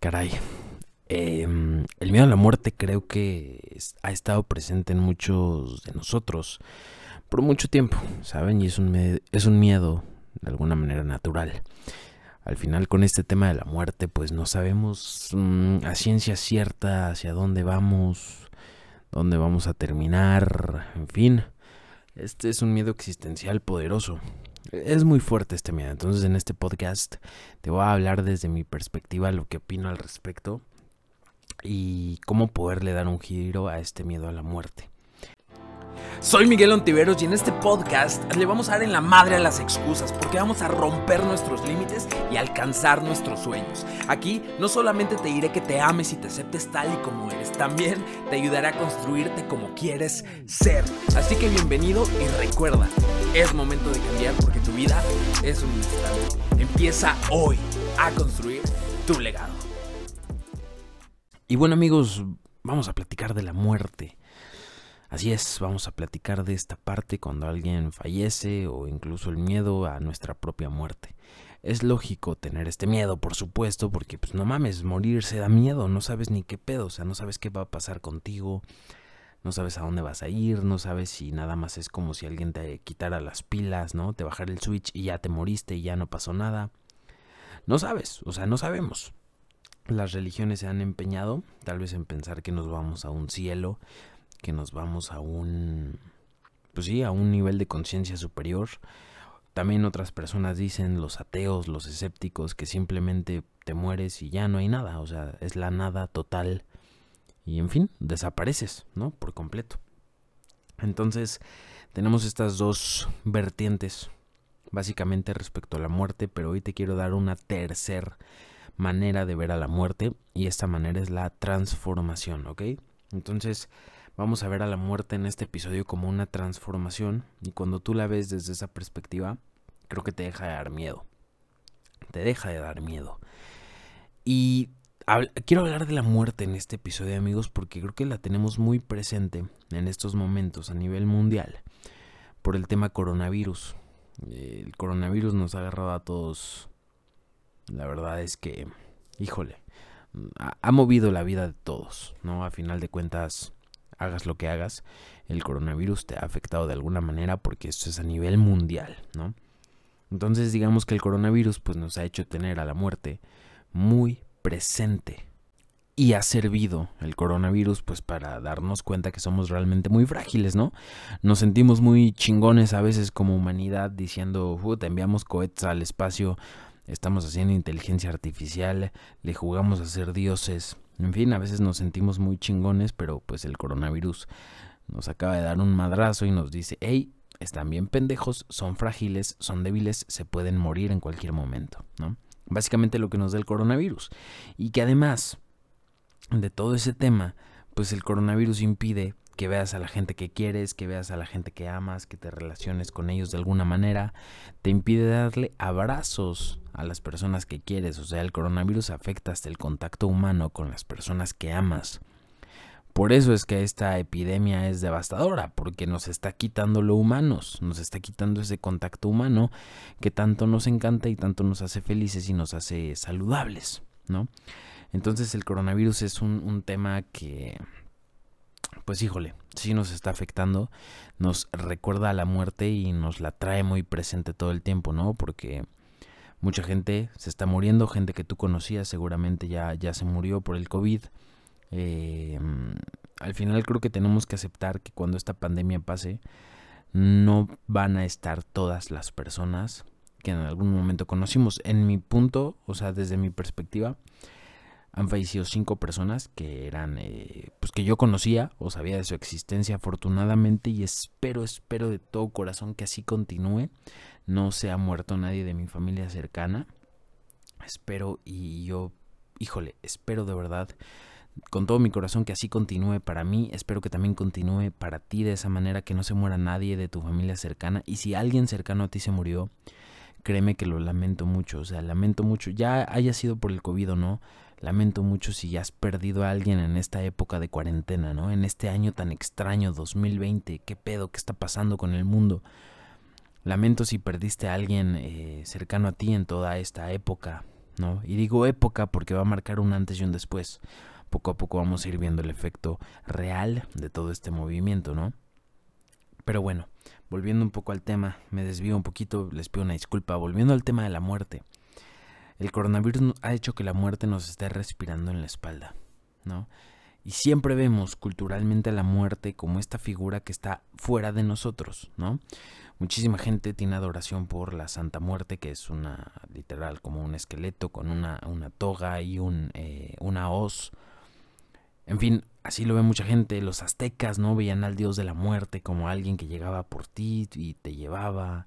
Caray. Em, el miedo a la muerte creo que ha estado presente en muchos de nosotros por mucho tiempo, ¿saben? Y es un, es un miedo de alguna manera natural. Al final con este tema de la muerte pues no sabemos mm, a ciencia cierta hacia dónde vamos, dónde vamos a terminar, en fin. Este es un miedo existencial poderoso. Es muy fuerte este miedo, entonces en este podcast te voy a hablar desde mi perspectiva lo que opino al respecto y cómo poderle dar un giro a este miedo a la muerte. Soy Miguel Ontiveros y en este podcast le vamos a dar en la madre a las excusas porque vamos a romper nuestros límites y alcanzar nuestros sueños. Aquí no solamente te diré que te ames y te aceptes tal y como eres, también te ayudaré a construirte como quieres ser. Así que bienvenido y recuerda, es momento de cambiar porque vida es un instante. Empieza hoy a construir tu legado. Y bueno amigos, vamos a platicar de la muerte. Así es, vamos a platicar de esta parte cuando alguien fallece o incluso el miedo a nuestra propia muerte. Es lógico tener este miedo, por supuesto, porque pues no mames, morirse da miedo, no sabes ni qué pedo, o sea, no sabes qué va a pasar contigo, no sabes a dónde vas a ir, no sabes si nada más es como si alguien te quitara las pilas, ¿no? Te bajara el switch y ya te moriste y ya no pasó nada. No sabes, o sea, no sabemos. Las religiones se han empeñado, tal vez en pensar que nos vamos a un cielo, que nos vamos a un, pues sí, a un nivel de conciencia superior. También otras personas dicen, los ateos, los escépticos, que simplemente te mueres y ya no hay nada, o sea, es la nada total y en fin, desapareces, ¿no? Por completo. Entonces, tenemos estas dos vertientes, básicamente respecto a la muerte, pero hoy te quiero dar una tercera manera de ver a la muerte y esta manera es la transformación, ¿ok? Entonces, Vamos a ver a la muerte en este episodio como una transformación y cuando tú la ves desde esa perspectiva, creo que te deja de dar miedo. Te deja de dar miedo. Y quiero hablar de la muerte en este episodio, amigos, porque creo que la tenemos muy presente en estos momentos a nivel mundial por el tema coronavirus. El coronavirus nos ha agarrado a todos. La verdad es que, híjole, ha, ha movido la vida de todos, ¿no? A final de cuentas, hagas lo que hagas, el coronavirus te ha afectado de alguna manera porque esto es a nivel mundial, ¿no? Entonces digamos que el coronavirus pues nos ha hecho tener a la muerte muy presente y ha servido el coronavirus pues para darnos cuenta que somos realmente muy frágiles, ¿no? Nos sentimos muy chingones a veces como humanidad diciendo, te enviamos cohetes al espacio, estamos haciendo inteligencia artificial, le jugamos a ser dioses, en fin, a veces nos sentimos muy chingones, pero pues el coronavirus nos acaba de dar un madrazo y nos dice, hey, están bien pendejos, son frágiles, son débiles, se pueden morir en cualquier momento, ¿no? Básicamente lo que nos da el coronavirus. Y que además de todo ese tema, pues el coronavirus impide que veas a la gente que quieres, que veas a la gente que amas, que te relaciones con ellos de alguna manera, te impide darle abrazos a las personas que quieres, o sea, el coronavirus afecta hasta el contacto humano con las personas que amas. Por eso es que esta epidemia es devastadora, porque nos está quitando lo humanos, nos está quitando ese contacto humano que tanto nos encanta y tanto nos hace felices y nos hace saludables, ¿no? Entonces el coronavirus es un, un tema que pues híjole, sí nos está afectando, nos recuerda a la muerte y nos la trae muy presente todo el tiempo, ¿no? Porque mucha gente se está muriendo, gente que tú conocías seguramente ya, ya se murió por el COVID. Eh, al final creo que tenemos que aceptar que cuando esta pandemia pase, no van a estar todas las personas que en algún momento conocimos. En mi punto, o sea, desde mi perspectiva, han fallecido cinco personas que eran, eh, pues que yo conocía o sabía de su existencia afortunadamente y espero, espero de todo corazón que así continúe. No se ha muerto nadie de mi familia cercana. Espero y yo, híjole, espero de verdad con todo mi corazón que así continúe para mí. Espero que también continúe para ti de esa manera, que no se muera nadie de tu familia cercana. Y si alguien cercano a ti se murió, créeme que lo lamento mucho. O sea, lamento mucho, ya haya sido por el COVID o no Lamento mucho si ya has perdido a alguien en esta época de cuarentena, ¿no? En este año tan extraño, 2020. ¿Qué pedo? ¿Qué está pasando con el mundo? Lamento si perdiste a alguien eh, cercano a ti en toda esta época, ¿no? Y digo época porque va a marcar un antes y un después. Poco a poco vamos a ir viendo el efecto real de todo este movimiento, ¿no? Pero bueno, volviendo un poco al tema, me desvío un poquito, les pido una disculpa, volviendo al tema de la muerte. El coronavirus ha hecho que la muerte nos esté respirando en la espalda, ¿no? Y siempre vemos culturalmente a la muerte como esta figura que está fuera de nosotros, ¿no? Muchísima gente tiene adoración por la Santa Muerte, que es una, literal, como un esqueleto con una, una toga y un, eh, una hoz. En fin, así lo ve mucha gente. Los aztecas, ¿no? Veían al dios de la muerte como alguien que llegaba por ti y te llevaba.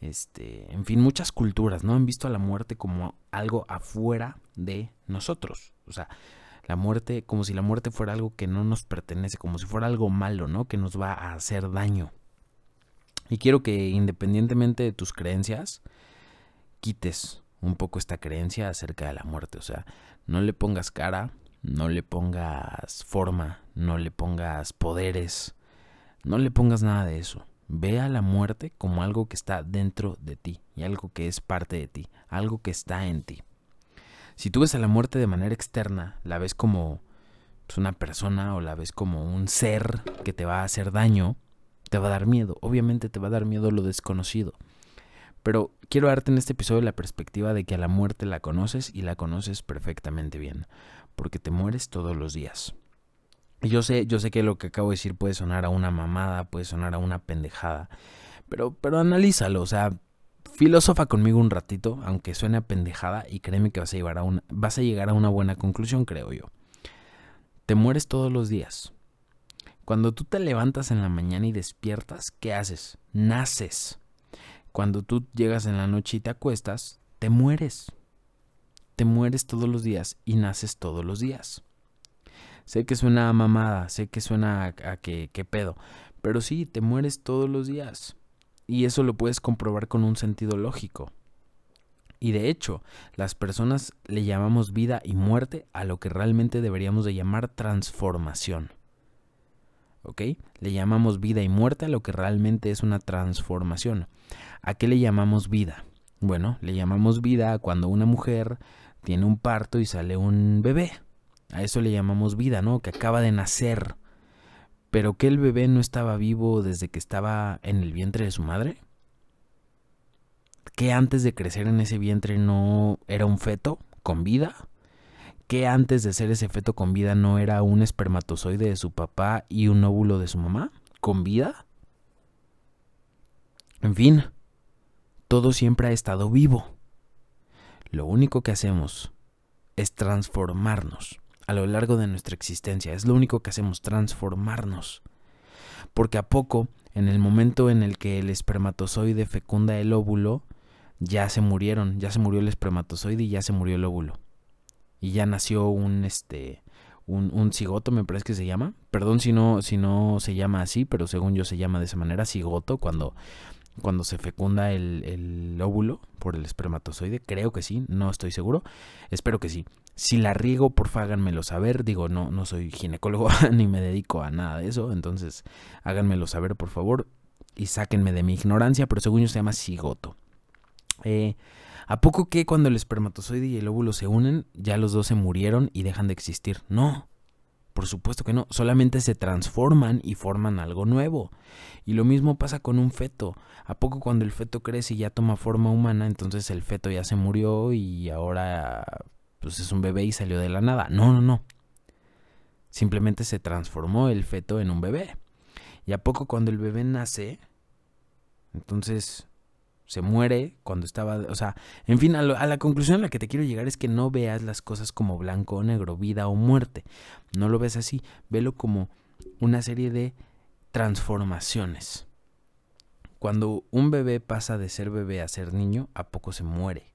Este, en fin, muchas culturas, ¿no? Han visto a la muerte como algo afuera de nosotros. O sea, la muerte, como si la muerte fuera algo que no nos pertenece, como si fuera algo malo, ¿no? Que nos va a hacer daño. Y quiero que independientemente de tus creencias, quites un poco esta creencia acerca de la muerte. O sea, no le pongas cara, no le pongas forma, no le pongas poderes, no le pongas nada de eso. Ve a la muerte como algo que está dentro de ti y algo que es parte de ti, algo que está en ti. Si tú ves a la muerte de manera externa, la ves como pues, una persona o la ves como un ser que te va a hacer daño, te va a dar miedo. Obviamente te va a dar miedo lo desconocido. Pero quiero darte en este episodio la perspectiva de que a la muerte la conoces y la conoces perfectamente bien, porque te mueres todos los días. Yo sé, yo sé que lo que acabo de decir puede sonar a una mamada, puede sonar a una pendejada, pero, pero analízalo, o sea, Filosofa conmigo un ratito, aunque suene a pendejada, y créeme que vas a, llegar a una, vas a llegar a una buena conclusión, creo yo. Te mueres todos los días. Cuando tú te levantas en la mañana y despiertas, ¿qué haces? Naces. Cuando tú llegas en la noche y te acuestas, te mueres. Te mueres todos los días y naces todos los días. Sé que suena a mamada, sé que suena a, a que, que pedo, pero sí, te mueres todos los días. Y eso lo puedes comprobar con un sentido lógico. Y de hecho, las personas le llamamos vida y muerte a lo que realmente deberíamos de llamar transformación. ¿Ok? Le llamamos vida y muerte a lo que realmente es una transformación. ¿A qué le llamamos vida? Bueno, le llamamos vida cuando una mujer tiene un parto y sale un bebé. A eso le llamamos vida, ¿no? Que acaba de nacer pero que el bebé no estaba vivo desde que estaba en el vientre de su madre? ¿Que antes de crecer en ese vientre no era un feto con vida? ¿Que antes de ser ese feto con vida no era un espermatozoide de su papá y un óvulo de su mamá? ¿Con vida? En fin, todo siempre ha estado vivo. Lo único que hacemos es transformarnos a lo largo de nuestra existencia. Es lo único que hacemos, transformarnos. Porque a poco, en el momento en el que el espermatozoide fecunda el óvulo, ya se murieron, ya se murió el espermatozoide y ya se murió el óvulo. Y ya nació un este un, un, cigoto, me parece que se llama. Perdón si no, si no se llama así, pero según yo se llama de esa manera, cigoto, cuando, cuando se fecunda el, el óvulo por el espermatozoide. Creo que sí, no estoy seguro. Espero que sí. Si la riego, porfa, háganmelo saber. Digo, no, no soy ginecólogo ni me dedico a nada de eso. Entonces, háganmelo saber, por favor. Y sáquenme de mi ignorancia, pero según yo se llama cigoto. Eh, ¿A poco que cuando el espermatozoide y el óvulo se unen, ya los dos se murieron y dejan de existir? No, por supuesto que no, solamente se transforman y forman algo nuevo. Y lo mismo pasa con un feto. ¿A poco cuando el feto crece y ya toma forma humana, entonces el feto ya se murió y ahora pues es un bebé y salió de la nada. No, no, no. Simplemente se transformó el feto en un bebé. Y a poco cuando el bebé nace, entonces se muere cuando estaba, o sea, en fin, a, la conclusión a la que te quiero llegar es que no veas las cosas como blanco o negro, vida o muerte. No lo ves así, velo como una serie de transformaciones. Cuando un bebé pasa de ser bebé a ser niño, a poco se muere.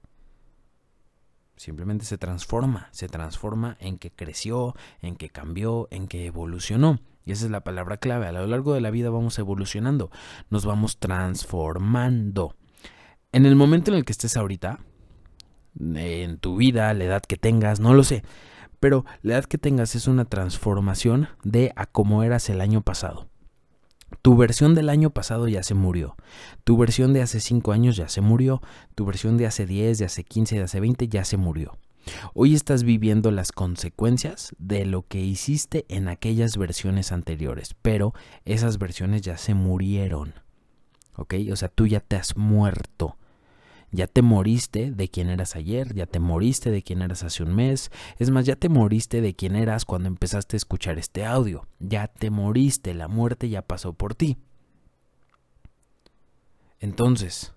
Simplemente se transforma, se transforma en que creció, en que cambió, en que evolucionó. Y esa es la palabra clave. A lo largo de la vida vamos evolucionando, nos vamos transformando. En el momento en el que estés ahorita, en tu vida, la edad que tengas, no lo sé, pero la edad que tengas es una transformación de a cómo eras el año pasado. Tu versión del año pasado ya se murió. Tu versión de hace 5 años ya se murió. Tu versión de hace 10, de hace 15, de hace 20 ya se murió. Hoy estás viviendo las consecuencias de lo que hiciste en aquellas versiones anteriores, pero esas versiones ya se murieron. ¿Ok? O sea, tú ya te has muerto. Ya te moriste de quien eras ayer, ya te moriste de quien eras hace un mes, es más, ya te moriste de quien eras cuando empezaste a escuchar este audio, ya te moriste, la muerte ya pasó por ti. Entonces,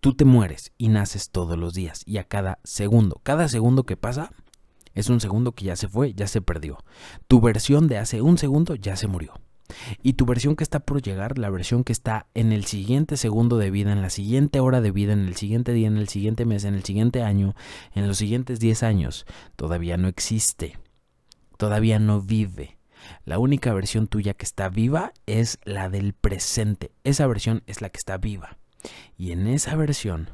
tú te mueres y naces todos los días y a cada segundo, cada segundo que pasa es un segundo que ya se fue, ya se perdió. Tu versión de hace un segundo ya se murió. Y tu versión que está por llegar, la versión que está en el siguiente segundo de vida, en la siguiente hora de vida, en el siguiente día, en el siguiente mes, en el siguiente año, en los siguientes 10 años, todavía no existe. Todavía no vive. La única versión tuya que está viva es la del presente. Esa versión es la que está viva. Y en esa versión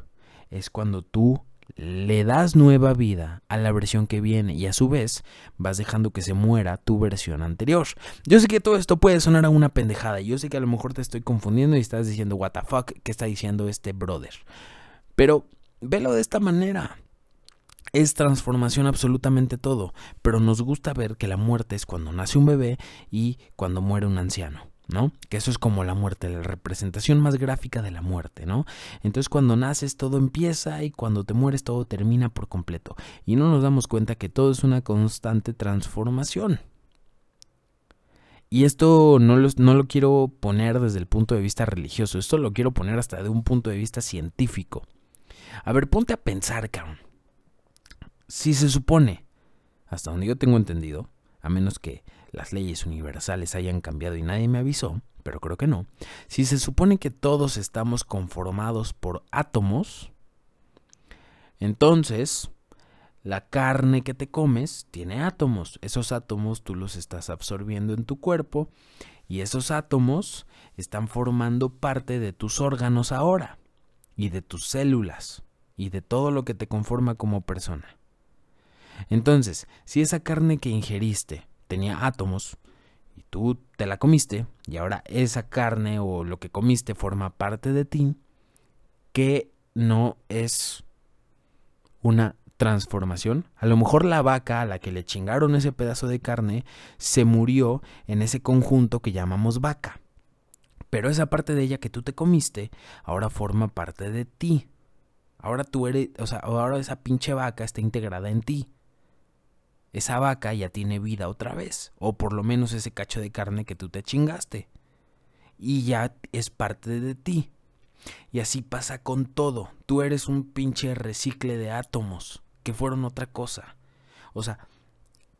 es cuando tú le das nueva vida a la versión que viene y a su vez vas dejando que se muera tu versión anterior. Yo sé que todo esto puede sonar a una pendejada, yo sé que a lo mejor te estoy confundiendo y estás diciendo, what the fuck, ¿qué está diciendo este brother? Pero velo de esta manera. Es transformación absolutamente todo, pero nos gusta ver que la muerte es cuando nace un bebé y cuando muere un anciano. ¿No? Que eso es como la muerte, la representación más gráfica de la muerte, ¿no? Entonces cuando naces todo empieza y cuando te mueres todo termina por completo. Y no nos damos cuenta que todo es una constante transformación. Y esto no lo, quiero poner desde el punto de vista religioso, esto lo quiero poner hasta de un punto de vista científico. A ver, ponte a pensar, cabrón. Si se supone, hasta donde yo tengo entendido, a menos que las leyes universales hayan cambiado y nadie me avisó, pero creo que no, si se supone que todos estamos conformados por átomos, entonces la carne que te comes tiene átomos. Esos átomos tú los estás absorbiendo en tu cuerpo y esos átomos están formando parte de tus órganos ahora y de tus células y de todo lo que te conforma como persona. Entonces, si esa carne que ingeriste tenía átomos y tú te la comiste y ahora esa carne o lo que comiste forma parte de ti, que no es una transformación. A lo mejor la vaca a la que le chingaron ese pedazo de carne se murió en ese conjunto que llamamos vaca. Pero esa parte de ella que tú te comiste ahora forma parte de ti. Ahora tú eres, o sea, ahora esa pinche vaca está integrada en ti esa vaca ya tiene vida otra vez, o por lo menos ese cacho de carne que tú te chingaste, y ya es parte de ti. Y así pasa con todo, tú eres un pinche recicle de átomos que fueron otra cosa. O sea,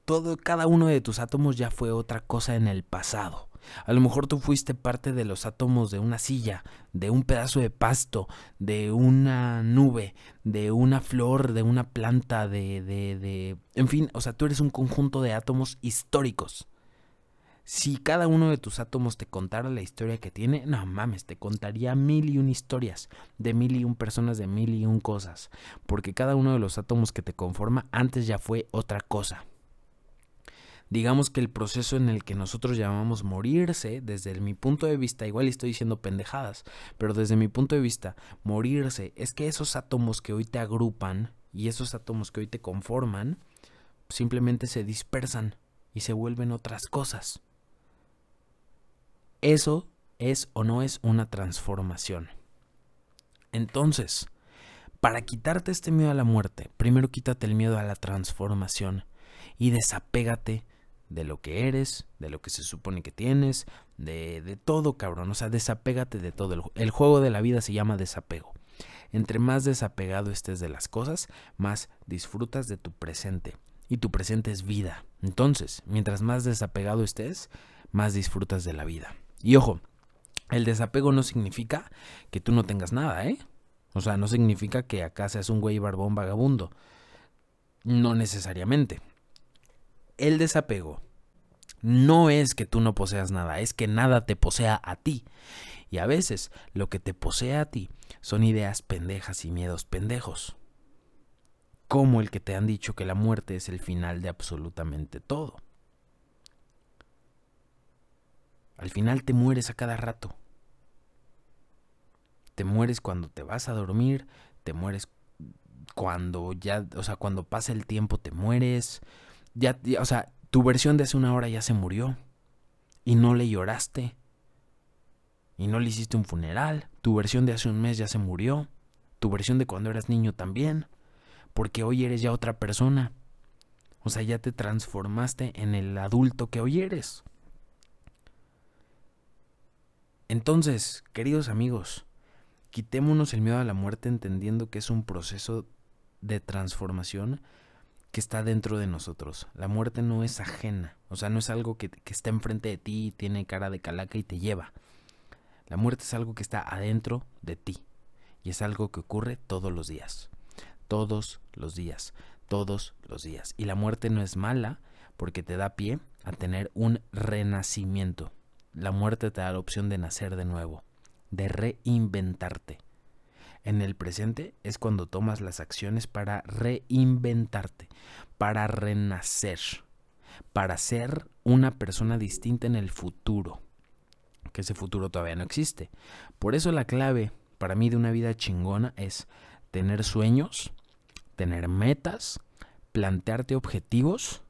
todo, cada uno de tus átomos ya fue otra cosa en el pasado. A lo mejor tú fuiste parte de los átomos de una silla, de un pedazo de pasto, de una nube, de una flor, de una planta, de, de, de... En fin, o sea, tú eres un conjunto de átomos históricos. Si cada uno de tus átomos te contara la historia que tiene, no mames, te contaría mil y un historias, de mil y un personas, de mil y un cosas, porque cada uno de los átomos que te conforma antes ya fue otra cosa digamos que el proceso en el que nosotros llamamos morirse, desde mi punto de vista, igual estoy diciendo pendejadas, pero desde mi punto de vista, morirse es que esos átomos que hoy te agrupan y esos átomos que hoy te conforman, simplemente se dispersan y se vuelven otras cosas. Eso es o no es una transformación. Entonces, para quitarte este miedo a la muerte, primero quítate el miedo a la transformación y desapégate de lo que eres, de lo que se supone que tienes, de, de todo, cabrón. O sea, desapégate de todo. El, el juego de la vida se llama desapego. Entre más desapegado estés de las cosas, más disfrutas de tu presente. Y tu presente es vida. Entonces, mientras más desapegado estés, más disfrutas de la vida. Y ojo, el desapego no significa que tú no tengas nada, ¿eh? O sea, no significa que acá seas un güey barbón vagabundo. No necesariamente el desapego no es que tú no poseas nada, es que nada te posea a ti. Y a veces lo que te posee a ti son ideas pendejas y miedos pendejos. Como el que te han dicho que la muerte es el final de absolutamente todo. Al final te mueres a cada rato. Te mueres cuando te vas a dormir, te mueres cuando ya, o sea, cuando pasa el tiempo te mueres. Ya, o sea, tu versión de hace una hora ya se murió y no le lloraste y no le hiciste un funeral. Tu versión de hace un mes ya se murió. Tu versión de cuando eras niño también. Porque hoy eres ya otra persona. O sea, ya te transformaste en el adulto que hoy eres. Entonces, queridos amigos, quitémonos el miedo a la muerte entendiendo que es un proceso de transformación que está dentro de nosotros. La muerte no es ajena, o sea, no es algo que, que está enfrente de ti, tiene cara de calaca y te lleva. La muerte es algo que está adentro de ti y es algo que ocurre todos los días. Todos los días, todos los días. Y la muerte no es mala porque te da pie a tener un renacimiento. La muerte te da la opción de nacer de nuevo, de reinventarte. En el presente es cuando tomas las acciones para reinventarte, para renacer, para ser una persona distinta en el futuro que ese futuro todavía no existe. Por eso la clave para mí de una vida chingona es tener sueños, tener metas, plantearte objetivos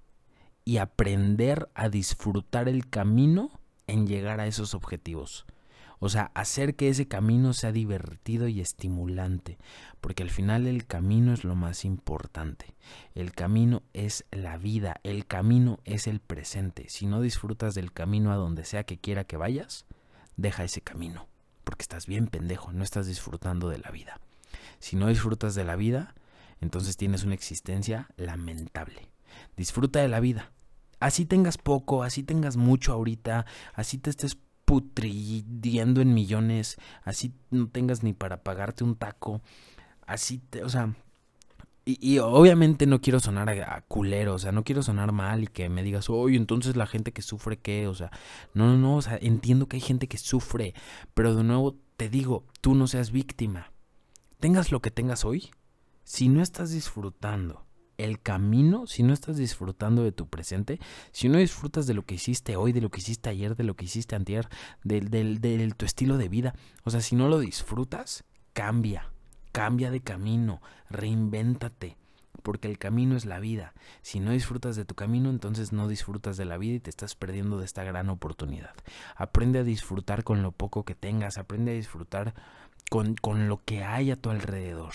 y aprender a disfrutar el camino en llegar a esos objetivos. O sea, hacer que ese camino sea divertido y estimulante, porque al final el camino es lo más importante. El camino es la vida, el camino es el presente. Si no disfrutas del camino a donde sea que quiera que vayas, deja ese camino, porque estás bien pendejo, no estás disfrutando de la vida. Si no disfrutas de la vida, entonces tienes una existencia lamentable. Disfruta de la vida. Así tengas poco, así tengas mucho ahorita, así te estés putridiendo en millones, así no tengas ni para pagarte un taco, así, te, o sea, y, obviamente no quiero sonar a, culero, o sea, no quiero sonar mal y que me digas, oye, entonces la gente que sufre qué, o sea, no, no, no, o sea, entiendo que hay gente que sufre, pero de nuevo te digo, tú no seas víctima. Tengas lo que tengas hoy, si no estás disfrutando el camino, si no estás disfrutando de tu presente, si no disfrutas de lo que hiciste hoy, de lo que hiciste ayer, de lo que hiciste antier, del tu estilo de vida, o sea, si no lo disfrutas, cambia, cambia de camino, reinvéntate, porque el camino es la vida. Si no disfrutas de tu camino, entonces no disfrutas de la vida y te estás perdiendo de esta gran oportunidad. Aprende a disfrutar con lo poco que tengas, aprende a disfrutar con, con lo que hay a tu alrededor.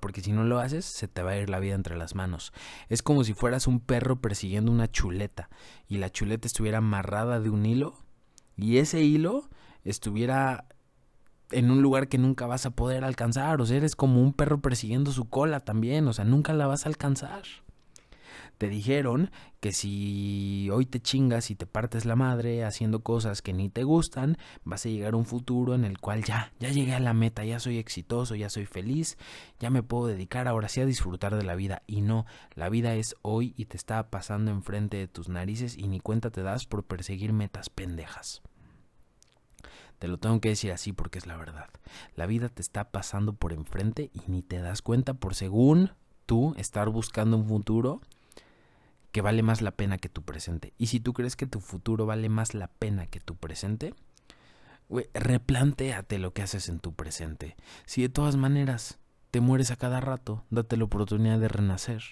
Porque si no lo haces, se te va a ir la vida entre las manos. Es como si fueras un perro persiguiendo una chuleta y la chuleta estuviera amarrada de un hilo y ese hilo estuviera en un lugar que nunca vas a poder alcanzar. O sea, eres como un perro persiguiendo su cola también. O sea, nunca la vas a alcanzar. Te dijeron que si hoy te chingas y te partes la madre haciendo cosas que ni te gustan, vas a llegar a un futuro en el cual ya, ya llegué a la meta, ya soy exitoso, ya soy feliz, ya me puedo dedicar ahora sí a disfrutar de la vida. Y no, la vida es hoy y te está pasando enfrente de tus narices y ni cuenta te das por perseguir metas pendejas. Te lo tengo que decir así porque es la verdad. La vida te está pasando por enfrente y ni te das cuenta por según tú estar buscando un futuro que vale más la pena que tu presente. Y si tú crees que tu futuro vale más la pena que tu presente, replantéate lo que haces en tu presente. Si de todas maneras te mueres a cada rato, date la oportunidad de renacer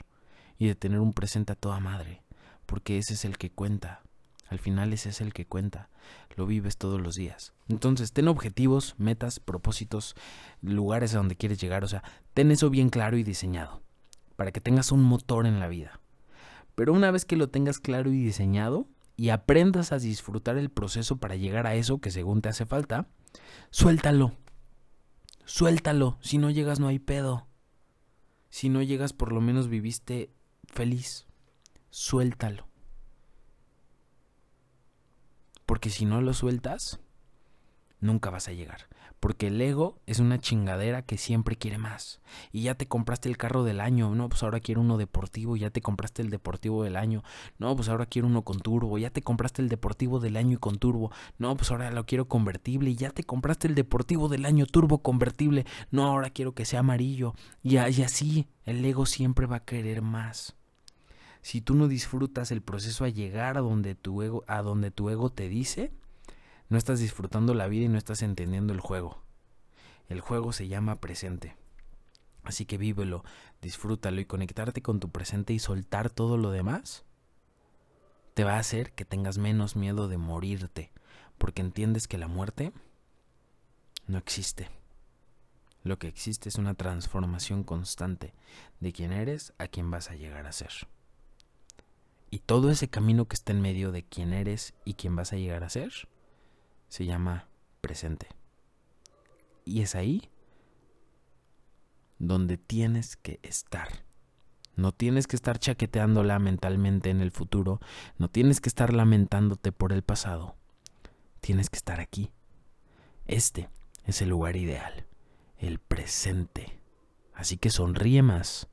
y de tener un presente a toda madre, porque ese es el que cuenta. Al final ese es el que cuenta. Lo vives todos los días. Entonces, ten objetivos, metas, propósitos, lugares a donde quieres llegar. O sea, ten eso bien claro y diseñado. Para que tengas un motor en la vida. Pero una vez que lo tengas claro y diseñado y aprendas a disfrutar el proceso para llegar a eso que según te hace falta, suéltalo. Suéltalo. Si no llegas no hay pedo. Si no llegas por lo menos viviste feliz. Suéltalo. Porque si no lo sueltas, nunca vas a llegar. Porque el ego es una chingadera que siempre quiere más. Y ya te compraste el carro del año, no, pues ahora quiero uno deportivo, ya te compraste el deportivo del año, no, pues ahora quiero uno con turbo, ya te compraste el deportivo del año y con turbo, no, pues ahora lo quiero convertible, ya te compraste el deportivo del año turbo convertible, no, ahora quiero que sea amarillo. Y, y así, el ego siempre va a querer más si tú no disfrutas el proceso a llegar a donde tu ego, a donde tu ego te dice, No estás disfrutando la vida y no estás entendiendo el juego. El juego se llama presente. Así que vívelo, disfrútalo y conectarte con tu presente y soltar todo lo demás te va a hacer que tengas menos miedo de morirte, porque entiendes que la muerte no existe. Lo que existe es una transformación constante de quién eres a quién vas a llegar a ser. Y todo ese camino que está en medio de quién eres y quién vas a llegar a ser se llama presente. Y es ahí donde tienes que estar. No tienes que estar chaqueteándola mentalmente en el futuro, no tienes que estar lamentándote por el pasado. Tienes que estar aquí. Este es el lugar ideal, el presente. Así que sonríe más.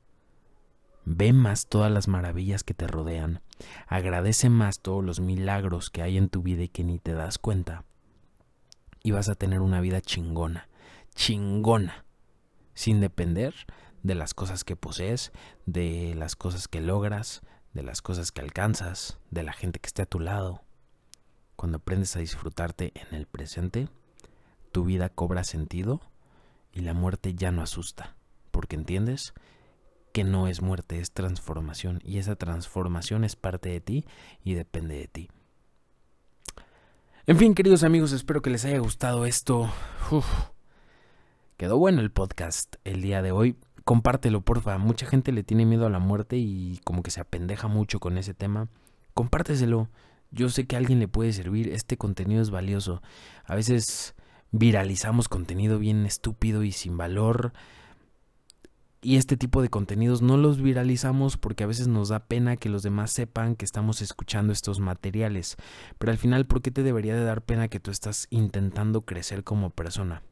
Ve más todas las maravillas que te rodean. Agradece más todos los milagros que hay en tu vida y que ni te das cuenta. Y vas a tener una vida chingona, chingona sin depender de las cosas que posees, de las cosas que logras, de las cosas que alcanzas, de la gente que esté a tu lado. Cuando aprendes a disfrutarte en el presente, tu vida cobra sentido y la muerte ya no asusta, porque entiendes que no es muerte, es transformación y esa transformación es parte de ti y depende de ti. En fin, queridos amigos, espero que les haya gustado esto. Quedó bueno el podcast el día de hoy. Compártelo, porfa. Mucha gente le tiene miedo a la muerte y como que se apendeja mucho con ese tema. Compárteselo. Yo sé que a alguien le puede servir. Este contenido es valioso. A veces viralizamos contenido bien estúpido y sin valor. Y este tipo de contenidos no los viralizamos porque a veces nos da pena que los demás sepan que estamos escuchando estos materiales. Pero al final, ¿por qué te debería de dar pena que tú estás intentando crecer como persona?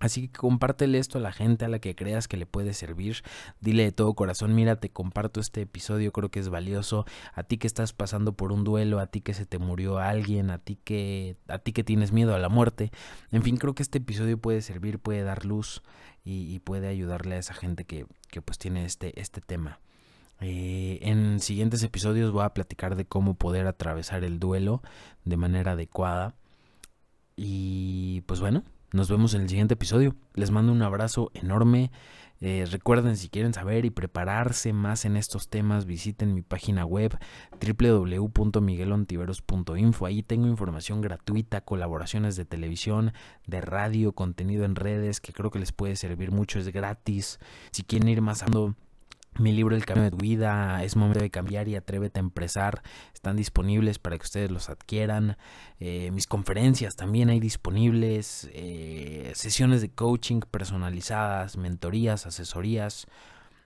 Así que compártele esto a la gente a la que creas que le puede servir. Dile de todo corazón, mira, te comparto este episodio, creo que es valioso. A ti que estás pasando por un duelo, a ti que se te murió alguien, a ti que a ti que tienes miedo a la muerte. En fin, creo que este episodio puede servir, puede dar luz y, puede ayudarle a esa gente que, que pues tiene este, este tema. Eh, en siguientes episodios voy a platicar de cómo poder atravesar el duelo de manera adecuada. Y pues bueno, nos vemos en el siguiente episodio. Les mando un abrazo enorme. Eh, recuerden si quieren saber y prepararse más en estos temas, visiten mi página web www.miguelontiveros.info. Ahí tengo información gratuita, colaboraciones de televisión, de radio, contenido en redes que creo que les puede servir mucho. Es gratis. Si quieren ir más a mi libro El Camino de tu Vida, Es Momento de Cambiar y Atrévete a Empresar están disponibles para que ustedes los adquieran. Eh, mis conferencias también hay disponibles. Eh, sesiones de coaching personalizadas, mentorías, asesorías.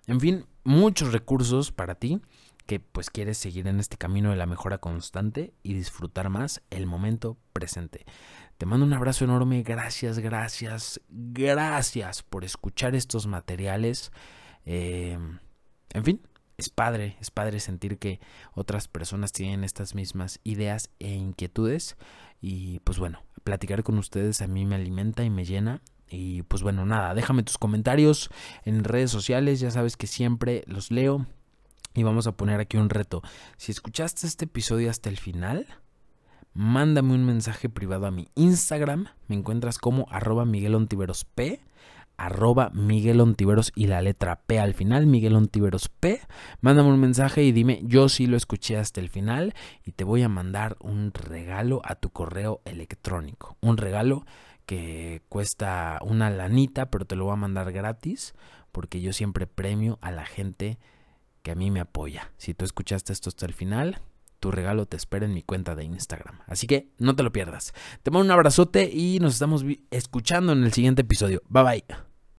En fin, muchos recursos para ti que pues quieres seguir en este camino de la mejora constante y disfrutar más el momento presente. Te mando un abrazo enorme, gracias, gracias, gracias por escuchar estos materiales. Eh, en fin, es padre, es padre sentir que otras personas tienen estas mismas ideas e inquietudes. Y pues bueno, platicar con ustedes a mí me alimenta y me llena. Y pues bueno, nada, déjame tus comentarios en redes sociales, ya sabes que siempre los leo. Y vamos a poner aquí un reto. Si escuchaste este episodio hasta el final, mándame un mensaje privado a mi Instagram. Me encuentras como arroba Miguel P arroba Miguel Ontiveros y la letra P al final, Miguel Ontiveros P. Mándame un mensaje y dime, yo sí lo escuché hasta el final y te voy a mandar un regalo a tu correo electrónico. Un regalo que cuesta una lanita, pero te lo voy a mandar gratis porque yo siempre premio a la gente que a mí me apoya. Si tú escuchaste esto hasta el final, tu regalo te espera en mi cuenta de Instagram. Así que no te lo pierdas. Te mando un abrazote y nos estamos escuchando en el siguiente episodio. Bye bye.